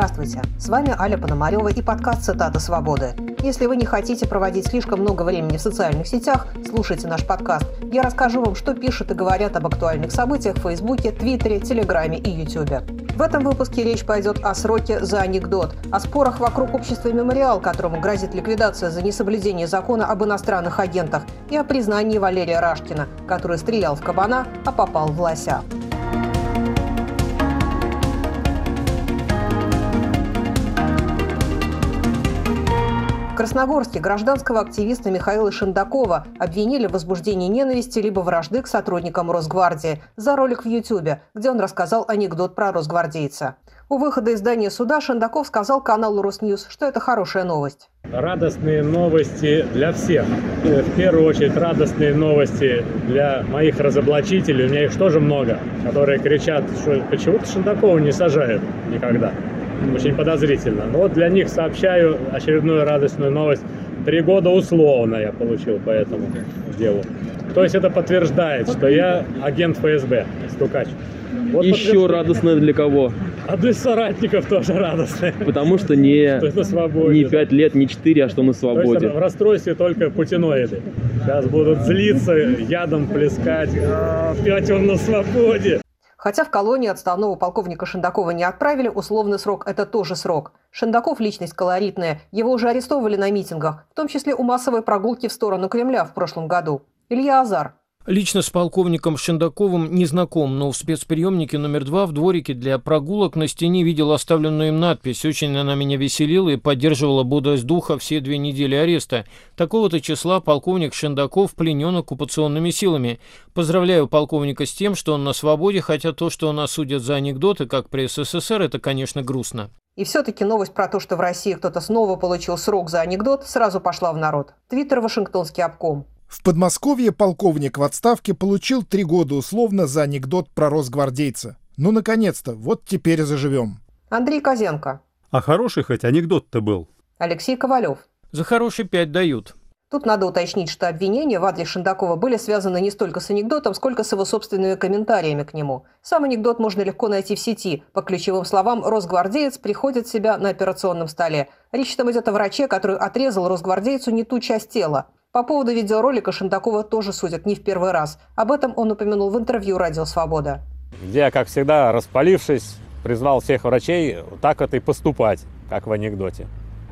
Здравствуйте, с вами Аля Пономарева и подкаст «Цитата свободы». Если вы не хотите проводить слишком много времени в социальных сетях, слушайте наш подкаст. Я расскажу вам, что пишут и говорят об актуальных событиях в Фейсбуке, Твиттере, Телеграме и Ютубе. В этом выпуске речь пойдет о сроке за анекдот, о спорах вокруг общества «Мемориал», которому грозит ликвидация за несоблюдение закона об иностранных агентах, и о признании Валерия Рашкина, который стрелял в кабана, а попал в лося. Красногорске гражданского активиста Михаила Шендакова обвинили в возбуждении ненависти либо вражды к сотрудникам Росгвардии за ролик в Ютьюбе, где он рассказал анекдот про росгвардейца. У выхода из здания суда Шендаков сказал каналу Росньюз, что это хорошая новость. Радостные новости для всех. В первую очередь радостные новости для моих разоблачителей. У меня их тоже много, которые кричат, что почему-то Шендакова не сажают никогда очень подозрительно. Но вот для них сообщаю очередную радостную новость. Три года условно я получил по этому делу. То есть это подтверждает, что я агент ФСБ, стукач. Вот Еще подтвержд... радостно для кого? А для соратников тоже радостно. Потому что не, что не 5 лет, не 4, а что на свободе. В расстройстве только путиноиды. Сейчас будут злиться, ядом плескать. А, опять он на свободе. Хотя в колонию отставного полковника Шендакова не отправили, условный срок – это тоже срок. Шендаков – личность колоритная, его уже арестовывали на митингах, в том числе у массовой прогулки в сторону Кремля в прошлом году. Илья Азар, Лично с полковником Шендаковым не знаком, но в спецприемнике номер два в дворике для прогулок на стене видел оставленную им надпись. Очень она меня веселила и поддерживала бодрость духа все две недели ареста. Такого-то числа полковник Шендаков пленен оккупационными силами. Поздравляю полковника с тем, что он на свободе, хотя то, что он осудят за анекдоты, как при СССР, это, конечно, грустно. И все-таки новость про то, что в России кто-то снова получил срок за анекдот, сразу пошла в народ. Твиттер Вашингтонский обком. В Подмосковье полковник в отставке получил три года условно за анекдот про росгвардейца. Ну, наконец-то, вот теперь заживем. Андрей Козенко. А хороший хоть анекдот-то был. Алексей Ковалев. За хороший пять дают. Тут надо уточнить, что обвинения в адрес Шендакова были связаны не столько с анекдотом, сколько с его собственными комментариями к нему. Сам анекдот можно легко найти в сети. По ключевым словам, росгвардеец приходит в себя на операционном столе. Речь там идет о враче, который отрезал росгвардейцу не ту часть тела. По поводу видеоролика Шендакова тоже судят не в первый раз. Об этом он упомянул в интервью «Радио Свобода». Я, как всегда, распалившись, призвал всех врачей так вот и поступать, как в анекдоте.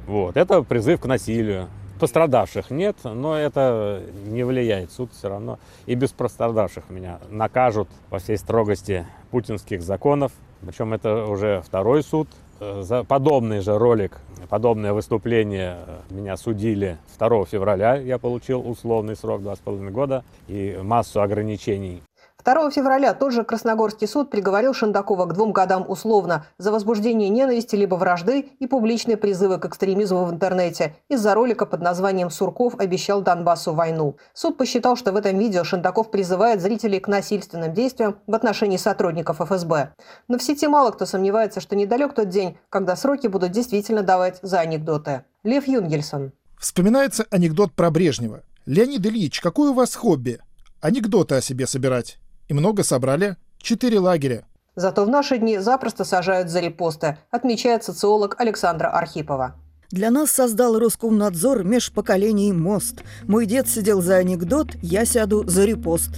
Вот. Это призыв к насилию. Пострадавших нет, но это не влияет. Суд все равно и без пострадавших меня накажут по всей строгости путинских законов. Причем это уже второй суд за подобный же ролик, подобное выступление э, меня судили 2 февраля. Я получил условный срок 2,5 года и массу ограничений 2 февраля тот же Красногорский суд приговорил Шендакова к двум годам условно за возбуждение ненависти либо вражды и публичные призывы к экстремизму в интернете. Из-за ролика под названием «Сурков обещал Донбассу войну». Суд посчитал, что в этом видео Шендаков призывает зрителей к насильственным действиям в отношении сотрудников ФСБ. Но в сети мало кто сомневается, что недалек тот день, когда сроки будут действительно давать за анекдоты. Лев Юнгельсон. Вспоминается анекдот про Брежнева. «Леонид Ильич, какое у вас хобби? Анекдоты о себе собирать». И много собрали? Четыре лагеря. Зато в наши дни запросто сажают за репосты, отмечает социолог Александра Архипова. Для нас создал Роскомнадзор межпоколений мост. Мой дед сидел за анекдот, я сяду за репост.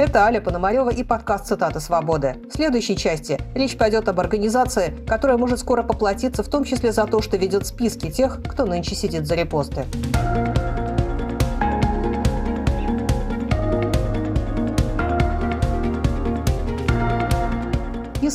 Это Аля Пономарева и подкаст «Цитата свободы». В следующей части речь пойдет об организации, которая может скоро поплатиться в том числе за то, что ведет списки тех, кто нынче сидит за репосты. Иск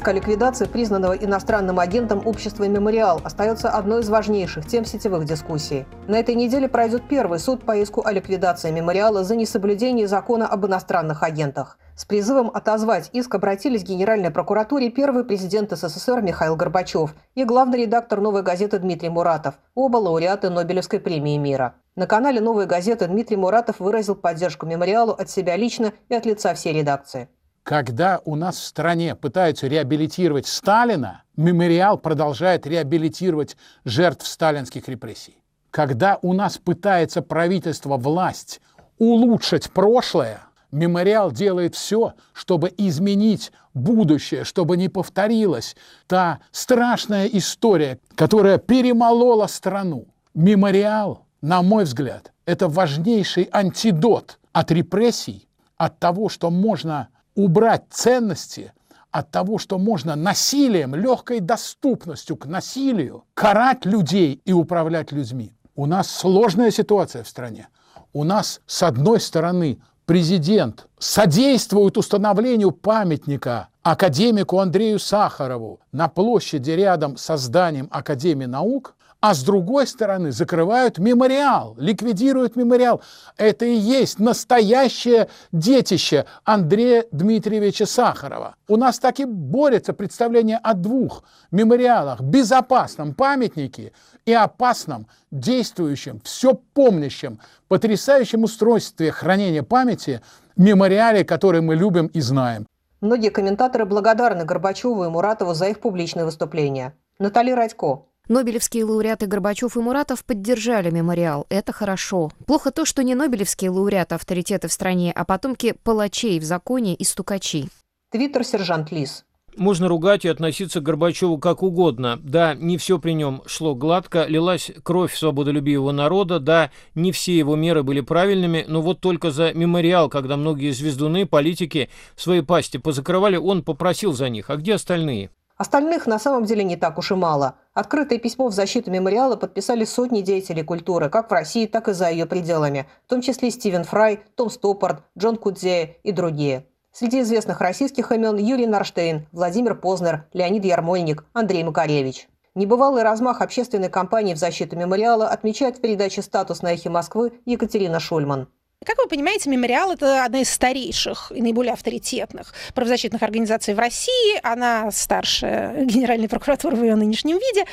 о ликвидации признанного иностранным агентом общества «Мемориал» остается одной из важнейших тем сетевых дискуссий. На этой неделе пройдет первый суд по иску о ликвидации «Мемориала» за несоблюдение закона об иностранных агентах. С призывом отозвать иск обратились к Генеральной прокуратуре первый президент СССР Михаил Горбачев и главный редактор «Новой газеты» Дмитрий Муратов, оба лауреаты Нобелевской премии мира. На канале «Новой газеты» Дмитрий Муратов выразил поддержку «Мемориалу» от себя лично и от лица всей редакции. Когда у нас в стране пытаются реабилитировать Сталина, мемориал продолжает реабилитировать жертв сталинских репрессий. Когда у нас пытается правительство, власть улучшить прошлое, Мемориал делает все, чтобы изменить будущее, чтобы не повторилась та страшная история, которая перемолола страну. Мемориал, на мой взгляд, это важнейший антидот от репрессий, от того, что можно убрать ценности, от того, что можно насилием, легкой доступностью к насилию карать людей и управлять людьми. У нас сложная ситуация в стране. У нас, с одной стороны, президент содействует установлению памятника академику Андрею Сахарову на площади рядом со зданием Академии наук, а с другой стороны закрывают мемориал, ликвидируют мемориал. Это и есть настоящее детище Андрея Дмитриевича Сахарова. У нас так и борется представление о двух мемориалах, безопасном памятнике и опасном, действующем, все помнящем, потрясающем устройстве хранения памяти мемориале, который мы любим и знаем. Многие комментаторы благодарны Горбачеву и Муратову за их публичные выступления. Наталья Радько, Нобелевские лауреаты Горбачев и Муратов поддержали мемориал. Это хорошо. Плохо то, что не нобелевские лауреаты авторитеты в стране, а потомки палачей в законе и стукачи. Твиттер сержант Лис. Можно ругать и относиться к Горбачеву как угодно. Да, не все при нем шло гладко, лилась кровь свободолюбивого народа, да, не все его меры были правильными, но вот только за мемориал, когда многие звездуны, политики свои пасти позакрывали, он попросил за них. А где остальные? Остальных на самом деле не так уж и мало. Открытое письмо в защиту мемориала подписали сотни деятелей культуры, как в России, так и за ее пределами, в том числе Стивен Фрай, Том Стоппорт, Джон Кудзея и другие. Среди известных российских имен Юрий Нарштейн, Владимир Познер, Леонид Ярмольник, Андрей Макаревич. Небывалый размах общественной кампании в защиту мемориала отмечает в передаче «Статус» на эхе Москвы Екатерина Шульман. Как вы понимаете, мемориал это одна из старейших и наиболее авторитетных правозащитных организаций в России. Она старше Генеральной прокуратуры в ее нынешнем виде.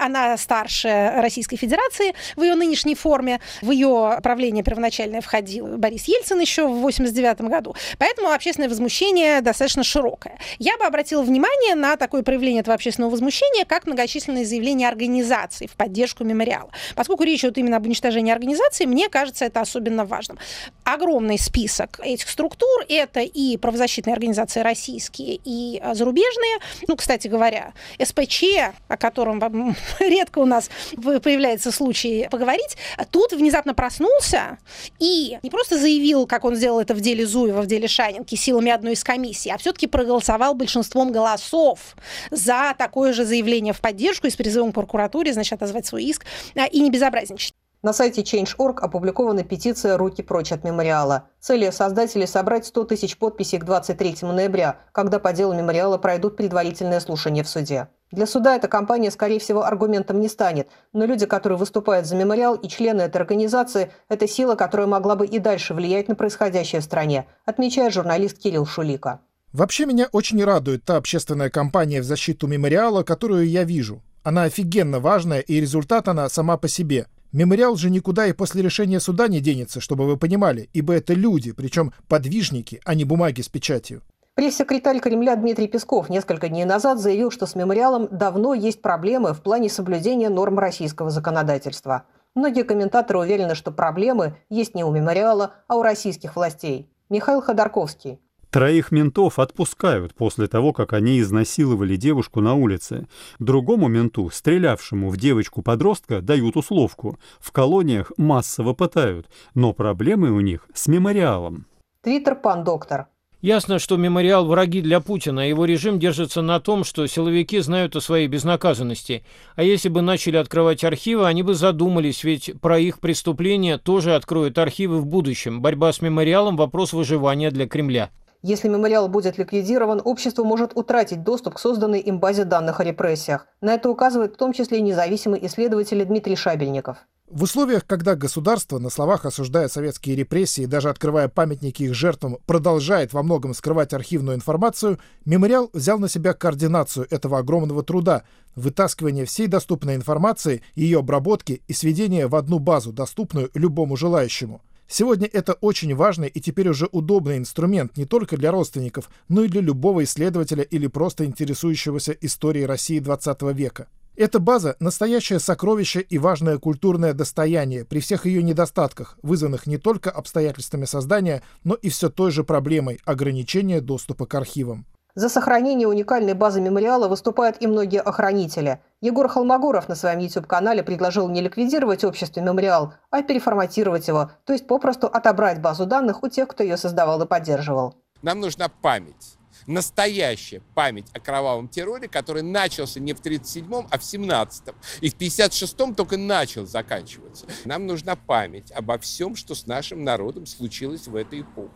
Она старше Российской Федерации в ее нынешней форме. В ее правление первоначальное входил Борис Ельцин еще в 1989 году. Поэтому общественное возмущение достаточно широкое. Я бы обратила внимание на такое проявление этого общественного возмущения, как многочисленные заявления организаций в поддержку мемориала. Поскольку речь идет именно об уничтожении организации, мне кажется это особенно важным огромный список этих структур. Это и правозащитные организации российские, и а, зарубежные. Ну, кстати говоря, СПЧ, о котором редко у нас появляется случай поговорить, тут внезапно проснулся и не просто заявил, как он сделал это в деле Зуева, в деле Шанинки, силами одной из комиссий, а все-таки проголосовал большинством голосов за такое же заявление в поддержку и с призывом к прокуратуре, значит, отозвать свой иск а, и не безобразничать. На сайте Change.org опубликована петиция «Руки прочь от мемориала». Цель создателей – собрать 100 тысяч подписей к 23 ноября, когда по делу мемориала пройдут предварительные слушания в суде. Для суда эта кампания, скорее всего, аргументом не станет, но люди, которые выступают за мемориал и члены этой организации – это сила, которая могла бы и дальше влиять на происходящее в стране, отмечает журналист Кирилл Шулика. Вообще меня очень радует та общественная кампания в защиту мемориала, которую я вижу. Она офигенно важная, и результат она сама по себе. Мемориал же никуда и после решения суда не денется, чтобы вы понимали, ибо это люди, причем подвижники, а не бумаги с печатью. Пресс-секретарь Кремля Дмитрий Песков несколько дней назад заявил, что с мемориалом давно есть проблемы в плане соблюдения норм российского законодательства. Многие комментаторы уверены, что проблемы есть не у мемориала, а у российских властей. Михаил Ходорковский, Троих ментов отпускают после того, как они изнасиловали девушку на улице. Другому менту, стрелявшему в девочку-подростка, дают условку. В колониях массово пытают, но проблемы у них с мемориалом. Твиттер пан доктор. Ясно, что мемориал враги для Путина, а его режим держится на том, что силовики знают о своей безнаказанности. А если бы начали открывать архивы, они бы задумались, ведь про их преступления тоже откроют архивы в будущем. Борьба с мемориалом – вопрос выживания для Кремля. Если мемориал будет ликвидирован, общество может утратить доступ к созданной им базе данных о репрессиях. На это указывает в том числе независимый исследователь Дмитрий Шабельников. В условиях, когда государство на словах осуждая советские репрессии, даже открывая памятники их жертвам, продолжает во многом скрывать архивную информацию, мемориал взял на себя координацию этого огромного труда, вытаскивание всей доступной информации, ее обработки и сведения в одну базу, доступную любому желающему. Сегодня это очень важный и теперь уже удобный инструмент не только для родственников, но и для любого исследователя или просто интересующегося историей России 20 века. Эта база – настоящее сокровище и важное культурное достояние при всех ее недостатках, вызванных не только обстоятельствами создания, но и все той же проблемой – ограничения доступа к архивам. За сохранение уникальной базы мемориала выступают и многие охранители. Егор Холмогоров на своем YouTube-канале предложил не ликвидировать общество мемориал, а переформатировать его, то есть попросту отобрать базу данных у тех, кто ее создавал и поддерживал. Нам нужна память настоящая память о кровавом терроре, который начался не в 1937-м, а в 17-м. И в 56-м только начал заканчиваться. Нам нужна память обо всем, что с нашим народом случилось в эту эпоху.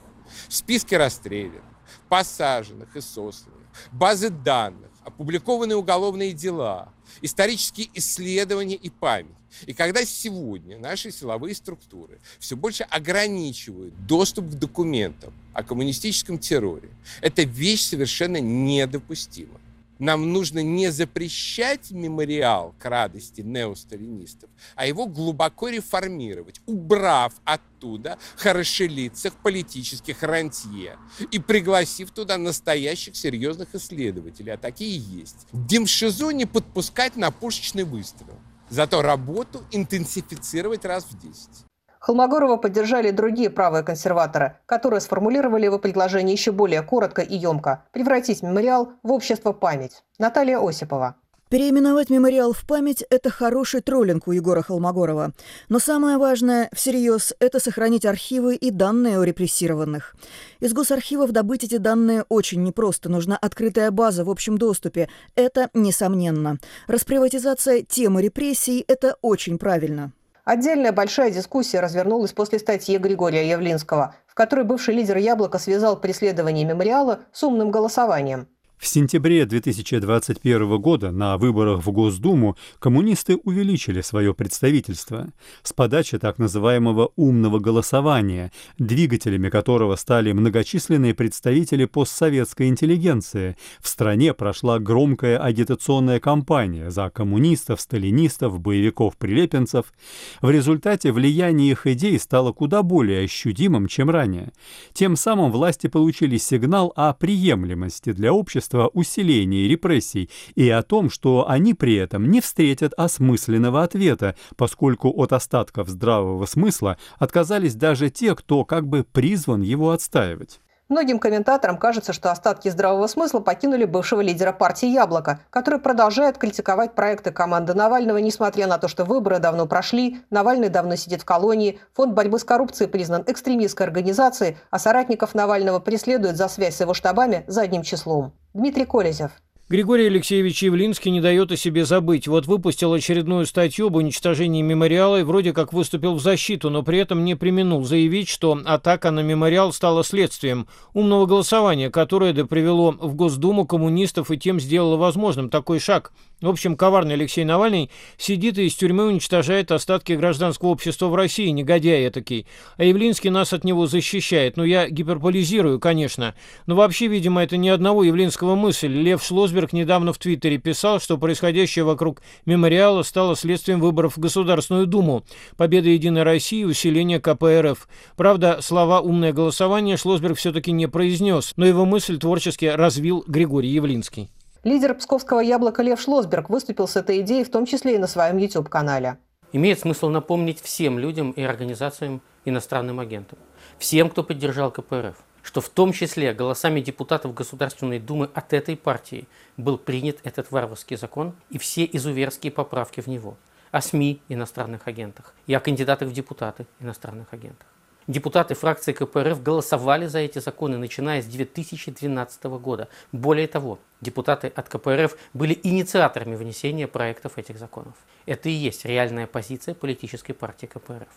Списки расстрелянных, посаженных и сосланных, базы данных, опубликованные уголовные дела, исторические исследования и память. И когда сегодня наши силовые структуры все больше ограничивают доступ к документам о коммунистическом терроре, эта вещь совершенно недопустима. Нам нужно не запрещать мемориал к радости неосталинистов, а его глубоко реформировать, убрав оттуда хорошелицых политических рантье и пригласив туда настоящих серьезных исследователей, а такие есть. Демшизу не подпускать на пушечный выстрел. Зато работу интенсифицировать раз в 10. Холмогорова поддержали другие правые консерваторы, которые сформулировали его предложение еще более коротко и емко – превратить мемориал в общество память. Наталья Осипова. Переименовать мемориал в память – это хороший троллинг у Егора Холмогорова. Но самое важное, всерьез, это сохранить архивы и данные о репрессированных. Из госархивов добыть эти данные очень непросто. Нужна открытая база в общем доступе. Это несомненно. Расприватизация темы репрессий – это очень правильно. Отдельная большая дискуссия развернулась после статьи Григория Явлинского, в которой бывший лидер «Яблоко» связал преследование мемориала с умным голосованием. В сентябре 2021 года на выборах в Госдуму коммунисты увеличили свое представительство с подачи так называемого «умного голосования», двигателями которого стали многочисленные представители постсоветской интеллигенции. В стране прошла громкая агитационная кампания за коммунистов, сталинистов, боевиков-прилепенцев. В результате влияние их идей стало куда более ощутимым, чем ранее. Тем самым власти получили сигнал о приемлемости для общества общества усилении репрессий и о том, что они при этом не встретят осмысленного ответа, поскольку от остатков здравого смысла отказались даже те, кто как бы призван его отстаивать. Многим комментаторам кажется, что остатки здравого смысла покинули бывшего лидера партии «Яблоко», который продолжает критиковать проекты команды Навального, несмотря на то, что выборы давно прошли, Навальный давно сидит в колонии, фонд борьбы с коррупцией признан экстремистской организацией, а соратников Навального преследуют за связь с его штабами задним числом. Дмитрий Колезев. Григорий Алексеевич Явлинский не дает о себе забыть. Вот выпустил очередную статью об уничтожении мемориала и вроде как выступил в защиту, но при этом не применул заявить, что атака на мемориал стала следствием умного голосования, которое да привело в Госдуму коммунистов и тем сделало возможным такой шаг. В общем, коварный Алексей Навальный сидит и из тюрьмы уничтожает остатки гражданского общества в России, негодяй этакий. А Явлинский нас от него защищает. Ну, я гиперполизирую, конечно. Но вообще, видимо, это не одного Явлинского мысль. Лев Шлосберг недавно в Твиттере писал, что происходящее вокруг мемориала стало следствием выборов в Государственную Думу, победы Единой России и усиления КПРФ. Правда, слова «умное голосование» Шлосберг все-таки не произнес, но его мысль творчески развил Григорий Явлинский. Лидер псковского яблока Лев Шлосберг выступил с этой идеей, в том числе и на своем YouTube-канале. Имеет смысл напомнить всем людям и организациям иностранным агентам, всем, кто поддержал КПРФ, что в том числе голосами депутатов Государственной Думы от этой партии был принят этот варварский закон и все изуверские поправки в него о СМИ иностранных агентах и о кандидатах в депутаты иностранных агентах. Депутаты фракции КПРФ голосовали за эти законы, начиная с 2012 года. Более того, депутаты от КПРФ были инициаторами внесения проектов этих законов. Это и есть реальная позиция политической партии КПРФ.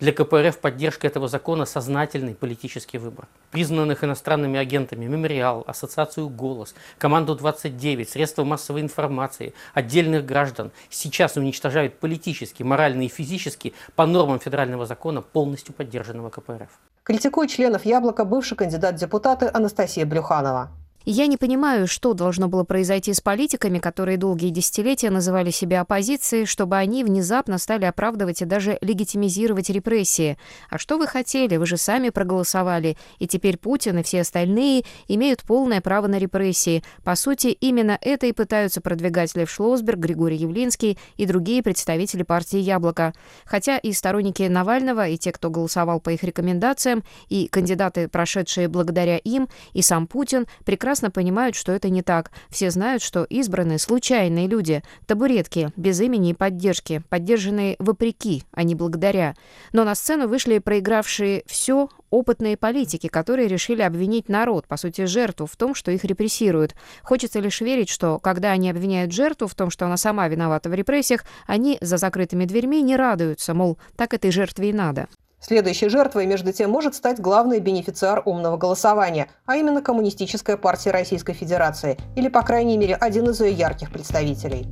Для КПРФ поддержка этого закона – сознательный политический выбор. Признанных иностранными агентами Мемориал, Ассоциацию «Голос», команду 29, средства массовой информации, отдельных граждан сейчас уничтожают политически, морально и физически по нормам федерального закона, полностью поддержанного КПРФ. Критикует членов «Яблока» бывший кандидат в депутаты Анастасия Брюханова. Я не понимаю, что должно было произойти с политиками, которые долгие десятилетия называли себя оппозицией, чтобы они внезапно стали оправдывать и даже легитимизировать репрессии. А что вы хотели? Вы же сами проголосовали. И теперь Путин и все остальные имеют полное право на репрессии. По сути, именно это и пытаются продвигать Лев Шлосберг, Григорий Явлинский и другие представители партии «Яблоко». Хотя и сторонники Навального, и те, кто голосовал по их рекомендациям, и кандидаты, прошедшие благодаря им, и сам Путин прекрасно прекрасно понимают, что это не так. Все знают, что избраны случайные люди, табуретки, без имени и поддержки, поддержанные вопреки, а не благодаря. Но на сцену вышли проигравшие все опытные политики, которые решили обвинить народ, по сути, жертву в том, что их репрессируют. Хочется лишь верить, что когда они обвиняют жертву в том, что она сама виновата в репрессиях, они за закрытыми дверьми не радуются, мол, так этой жертве и надо. Следующей жертвой, между тем, может стать главный бенефициар умного голосования, а именно Коммунистическая партия Российской Федерации, или, по крайней мере, один из ее ярких представителей.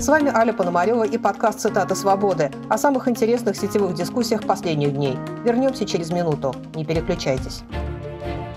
С вами Аля Пономарева и подкаст «Цитаты свободы» о самых интересных сетевых дискуссиях последних дней. Вернемся через минуту. Не переключайтесь.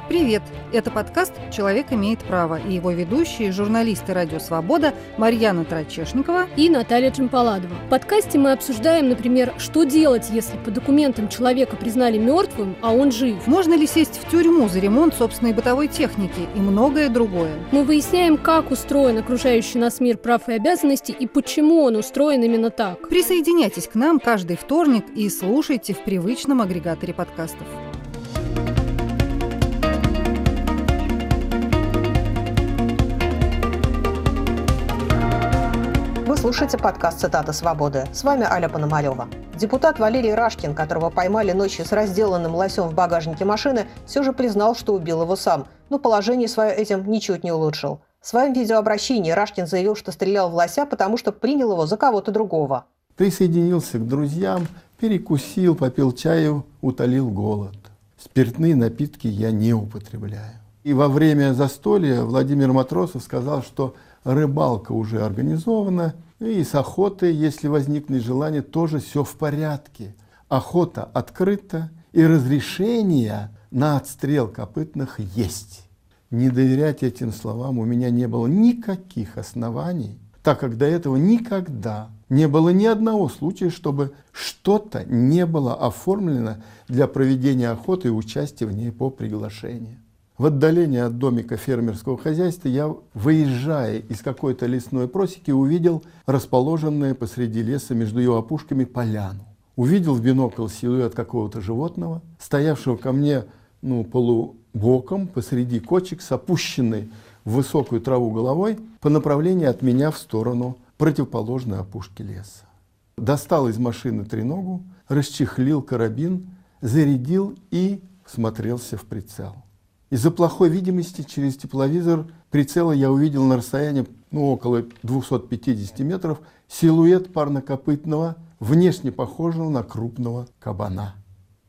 Привет! Это подкаст «Человек имеет право» и его ведущие, журналисты «Радио Свобода» Марьяна Трачешникова и Наталья Джампаладова. В подкасте мы обсуждаем, например, что делать, если по документам человека признали мертвым, а он жив. Можно ли сесть в тюрьму за ремонт собственной бытовой техники и многое другое. Мы выясняем, как устроен окружающий нас мир прав и обязанностей и почему он устроен именно так. Присоединяйтесь к нам каждый вторник и слушайте в привычном агрегаторе подкастов. Слушаете подкаст «Цитата свободы». С вами Аля Пономарева. Депутат Валерий Рашкин, которого поймали ночью с разделанным лосем в багажнике машины, все же признал, что убил его сам, но положение свое этим ничуть не улучшил. В своем видеообращении Рашкин заявил, что стрелял в лося, потому что принял его за кого-то другого. Присоединился к друзьям, перекусил, попил чаю, утолил голод. Спиртные напитки я не употребляю. И во время застолья Владимир Матросов сказал, что рыбалка уже организована, и с охотой, если возникнет желание, тоже все в порядке. Охота открыта, и разрешение на отстрел копытных есть. Не доверять этим словам у меня не было никаких оснований, так как до этого никогда не было ни одного случая, чтобы что-то не было оформлено для проведения охоты и участия в ней по приглашению. В отдалении от домика фермерского хозяйства я, выезжая из какой-то лесной просеки, увидел расположенное посреди леса между его опушками поляну. Увидел в бинокль силуэт какого-то животного, стоявшего ко мне ну, полубоком посреди кочек с опущенной в высокую траву головой по направлению от меня в сторону противоположной опушки леса. Достал из машины треногу, расчехлил карабин, зарядил и смотрелся в прицел. Из-за плохой видимости через тепловизор прицела я увидел на расстоянии ну, около 250 метров силуэт парнокопытного, внешне похожего на крупного кабана.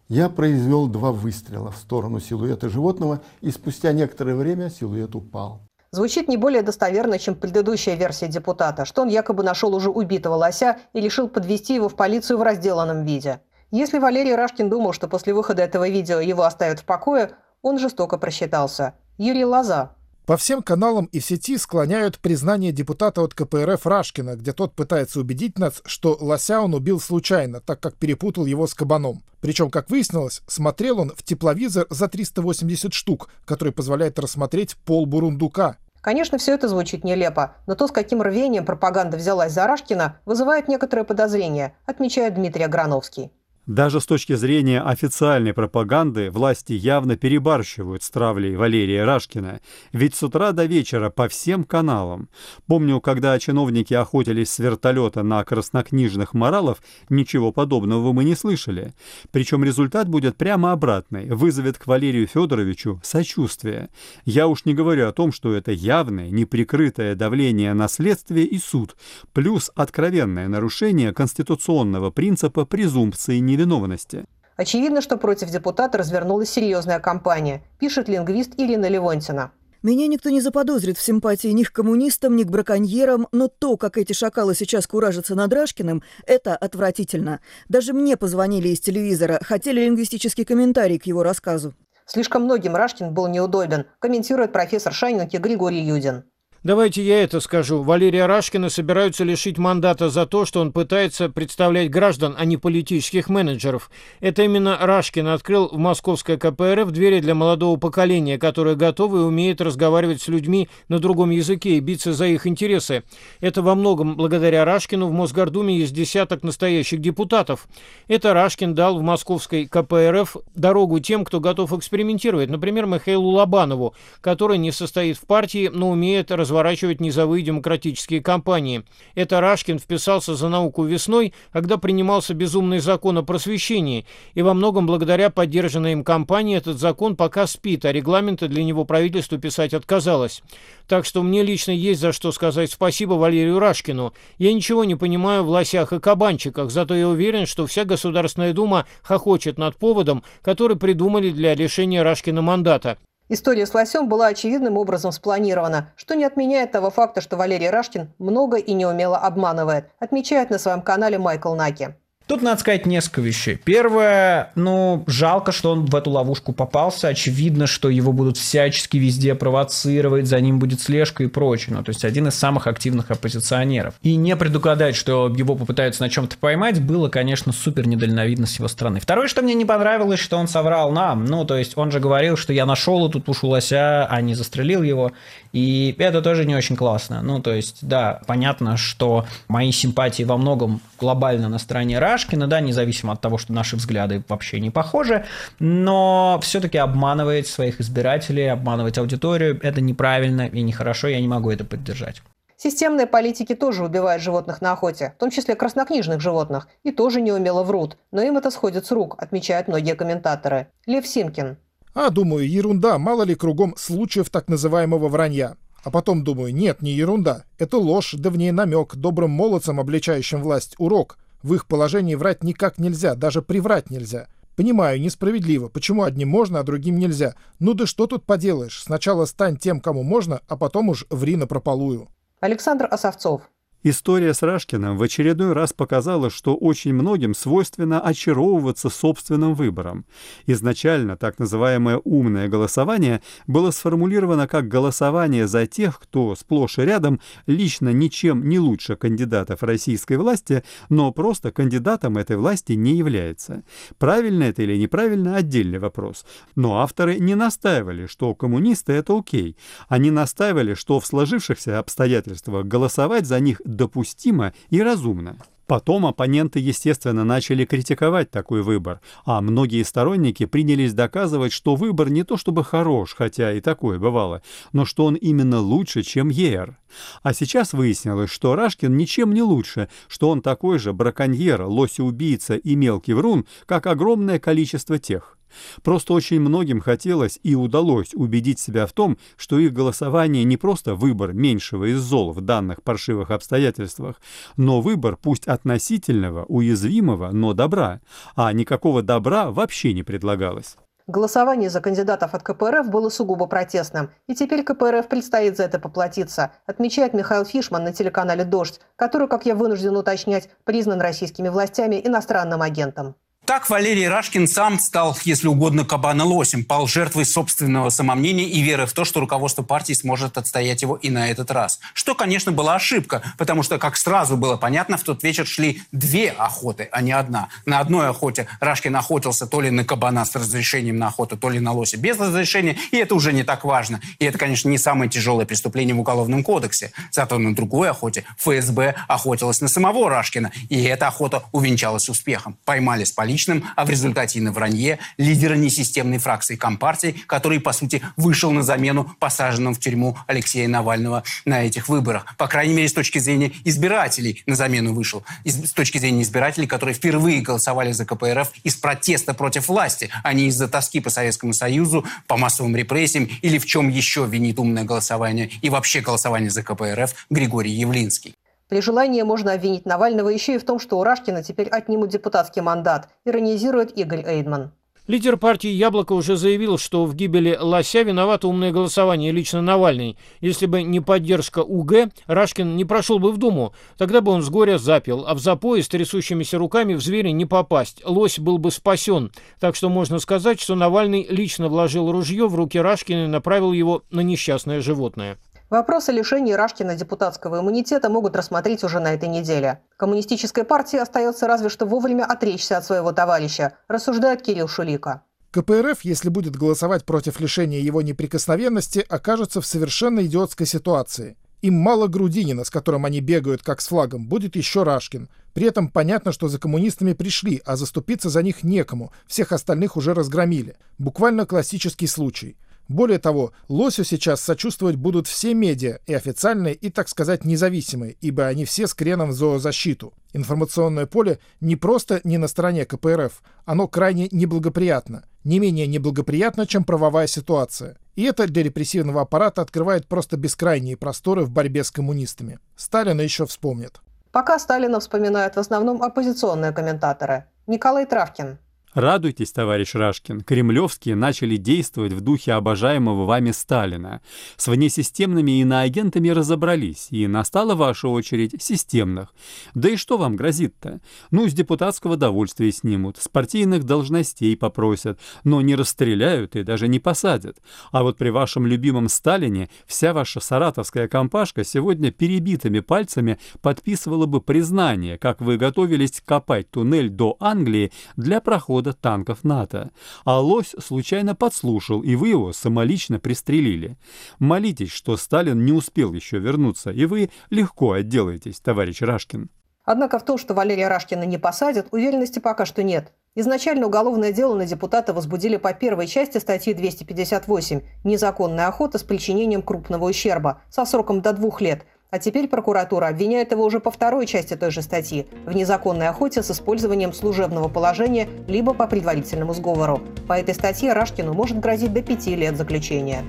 Я произвел два выстрела в сторону силуэта животного, и спустя некоторое время силуэт упал. Звучит не более достоверно, чем предыдущая версия депутата, что он якобы нашел уже убитого лося и решил подвести его в полицию в разделанном виде. Если Валерий Рашкин думал, что после выхода этого видео его оставят в покое, он жестоко просчитался. Юрий Лоза. По всем каналам и в сети склоняют признание депутата от КПРФ Рашкина, где тот пытается убедить нас, что лося он убил случайно, так как перепутал его с кабаном. Причем, как выяснилось, смотрел он в тепловизор за 380 штук, который позволяет рассмотреть пол бурундука. Конечно, все это звучит нелепо, но то, с каким рвением пропаганда взялась за Рашкина, вызывает некоторые подозрения, отмечает Дмитрий Аграновский. Даже с точки зрения официальной пропаганды власти явно перебарщивают с травлей Валерия Рашкина, ведь с утра до вечера по всем каналам. Помню, когда чиновники охотились с вертолета на краснокнижных моралов, ничего подобного мы не слышали. Причем результат будет прямо обратный, вызовет к Валерию Федоровичу сочувствие. Я уж не говорю о том, что это явное, неприкрытое давление на следствие и суд, плюс откровенное нарушение конституционного принципа презумпции невиновности невиновности. Очевидно, что против депутата развернулась серьезная кампания, пишет лингвист Ирина Левонтина. Меня никто не заподозрит в симпатии ни к коммунистам, ни к браконьерам, но то, как эти шакалы сейчас куражатся над Рашкиным, это отвратительно. Даже мне позвонили из телевизора, хотели лингвистический комментарий к его рассказу. Слишком многим Рашкин был неудобен, комментирует профессор Шайнинки Григорий Юдин. Давайте я это скажу. Валерия Рашкина собираются лишить мандата за то, что он пытается представлять граждан, а не политических менеджеров. Это именно Рашкин открыл в московской КПРФ двери для молодого поколения, которое готово и умеет разговаривать с людьми на другом языке и биться за их интересы. Это во многом благодаря Рашкину в Мосгордуме есть десяток настоящих депутатов. Это Рашкин дал в московской КПРФ дорогу тем, кто готов экспериментировать. Например, Михаилу Лобанову, который не состоит в партии, но умеет разворачивать разворачивать низовые демократические кампании. Это Рашкин вписался за науку весной, когда принимался безумный закон о просвещении, и во многом благодаря поддержанной им кампании этот закон пока спит, а регламенты для него правительству писать отказалось. Так что мне лично есть за что сказать спасибо Валерию Рашкину. Я ничего не понимаю в лосях и кабанчиках, зато я уверен, что вся Государственная Дума хохочет над поводом, который придумали для лишения Рашкина мандата. История с лосем была очевидным образом спланирована, что не отменяет того факта, что Валерий Рашкин много и неумело обманывает, отмечает на своем канале Майкл Наки. Тут надо сказать несколько вещей. Первое, ну, жалко, что он в эту ловушку попался. Очевидно, что его будут всячески везде провоцировать, за ним будет слежка и прочее. Ну, то есть один из самых активных оппозиционеров. И не предугадать, что его попытаются на чем-то поймать, было, конечно, супер недальновидно с его стороны. Второе, что мне не понравилось, что он соврал нам. Ну, то есть он же говорил, что я нашел эту тушу лося, а не застрелил его. И это тоже не очень классно. Ну, то есть, да, понятно, что мои симпатии во многом глобально на стороне Рашкина, да, независимо от того, что наши взгляды вообще не похожи, но все-таки обманывать своих избирателей, обманывать аудиторию, это неправильно и нехорошо, я не могу это поддержать. Системные политики тоже убивают животных на охоте, в том числе краснокнижных животных, и тоже неумело врут, но им это сходит с рук, отмечают многие комментаторы. Лев Симкин. А, думаю, ерунда, мало ли кругом случаев так называемого вранья. А потом думаю, нет, не ерунда. Это ложь, да в ней намек, добрым молодцам, обличающим власть, урок. В их положении врать никак нельзя, даже приврать нельзя. Понимаю, несправедливо, почему одним можно, а другим нельзя. Ну да что тут поделаешь, сначала стань тем, кому можно, а потом уж ври на прополую. Александр Осовцов. История с Рашкиным в очередной раз показала, что очень многим свойственно очаровываться собственным выбором. Изначально так называемое «умное голосование» было сформулировано как голосование за тех, кто сплошь и рядом лично ничем не лучше кандидатов российской власти, но просто кандидатом этой власти не является. Правильно это или неправильно – отдельный вопрос. Но авторы не настаивали, что коммунисты – это окей. Они настаивали, что в сложившихся обстоятельствах голосовать за них допустимо и разумно. Потом оппоненты, естественно, начали критиковать такой выбор, а многие сторонники принялись доказывать, что выбор не то чтобы хорош, хотя и такое бывало, но что он именно лучше, чем ЕР. А сейчас выяснилось, что Рашкин ничем не лучше, что он такой же браконьер, лосеубийца и мелкий врун, как огромное количество тех. Просто очень многим хотелось и удалось убедить себя в том, что их голосование не просто выбор меньшего из зол в данных паршивых обстоятельствах, но выбор пусть относительного, уязвимого, но добра, а никакого добра вообще не предлагалось. Голосование за кандидатов от КПРФ было сугубо протестным, и теперь КПРФ предстоит за это поплатиться, отмечает Михаил Фишман на телеканале «Дождь», который, как я вынужден уточнять, признан российскими властями иностранным агентом. Так Валерий Рашкин сам стал, если угодно, кабана-лосем, пал жертвой собственного самомнения и веры в то, что руководство партии сможет отстоять его и на этот раз. Что, конечно, была ошибка, потому что, как сразу было понятно, в тот вечер шли две охоты, а не одна. На одной охоте Рашкин охотился то ли на кабана с разрешением на охоту, то ли на лося без разрешения, и это уже не так важно. И это, конечно, не самое тяжелое преступление в Уголовном кодексе. Зато на другой охоте ФСБ охотилась на самого Рашкина, и эта охота увенчалась успехом. Поймали с полицией личным, а в результате и на вранье лидера несистемной фракции Компартии, который, по сути, вышел на замену посаженным в тюрьму Алексея Навального на этих выборах. По крайней мере, с точки зрения избирателей на замену вышел. с точки зрения избирателей, которые впервые голосовали за КПРФ из протеста против власти, а не из-за тоски по Советскому Союзу, по массовым репрессиям или в чем еще винит умное голосование и вообще голосование за КПРФ Григорий Явлинский. При желании можно обвинить Навального еще и в том, что у Рашкина теперь отнимут депутатский мандат, иронизирует Игорь Эйдман. Лидер партии «Яблоко» уже заявил, что в гибели Лося виновато умное голосование лично Навальный. Если бы не поддержка УГ, Рашкин не прошел бы в Думу. Тогда бы он с горя запил, а в запое с трясущимися руками в зверя не попасть. Лось был бы спасен. Так что можно сказать, что Навальный лично вложил ружье в руки Рашкина и направил его на несчастное животное. Вопрос о лишении Рашкина депутатского иммунитета могут рассмотреть уже на этой неделе. Коммунистической партии остается разве что вовремя отречься от своего товарища, рассуждает Кирилл Шулика. КПРФ, если будет голосовать против лишения его неприкосновенности, окажется в совершенно идиотской ситуации. Им мало Грудинина, с которым они бегают как с флагом, будет еще Рашкин. При этом понятно, что за коммунистами пришли, а заступиться за них некому, всех остальных уже разгромили. Буквально классический случай. Более того, Лосю сейчас сочувствовать будут все медиа, и официальные, и, так сказать, независимые, ибо они все с креном в зоозащиту. Информационное поле не просто не на стороне КПРФ, оно крайне неблагоприятно. Не менее неблагоприятно, чем правовая ситуация. И это для репрессивного аппарата открывает просто бескрайние просторы в борьбе с коммунистами. Сталина еще вспомнят. Пока Сталина вспоминают в основном оппозиционные комментаторы. Николай Травкин, Радуйтесь, товарищ Рашкин, кремлевские начали действовать в духе обожаемого вами Сталина. С внесистемными иноагентами разобрались, и настала ваша очередь системных. Да и что вам грозит-то? Ну, с депутатского довольствия снимут, с партийных должностей попросят, но не расстреляют и даже не посадят. А вот при вашем любимом Сталине вся ваша саратовская компашка сегодня перебитыми пальцами подписывала бы признание, как вы готовились копать туннель до Англии для прохода подхода танков НАТО, а лось случайно подслушал, и вы его самолично пристрелили. Молитесь, что Сталин не успел еще вернуться, и вы легко отделаетесь, товарищ Рашкин. Однако в том, что Валерия Рашкина не посадят, уверенности пока что нет. Изначально уголовное дело на депутата возбудили по первой части статьи 258 «Незаконная охота с причинением крупного ущерба» со сроком до двух лет – а теперь прокуратура обвиняет его уже по второй части той же статьи в незаконной охоте с использованием служебного положения либо по предварительному сговору. По этой статье Рашкину может грозить до пяти лет заключения.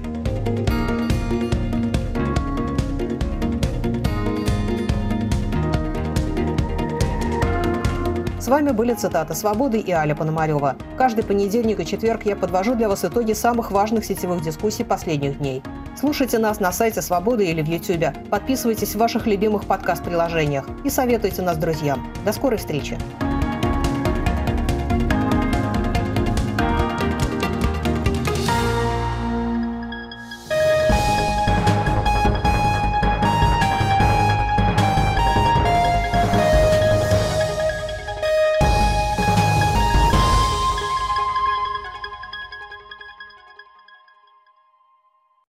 С вами были цитаты «Свободы» и Аля Пономарева. Каждый понедельник и четверг я подвожу для вас итоги самых важных сетевых дискуссий последних дней. Слушайте нас на сайте «Свободы» или в YouTube. Подписывайтесь в ваших любимых подкаст-приложениях и советуйте нас друзьям. До скорой встречи!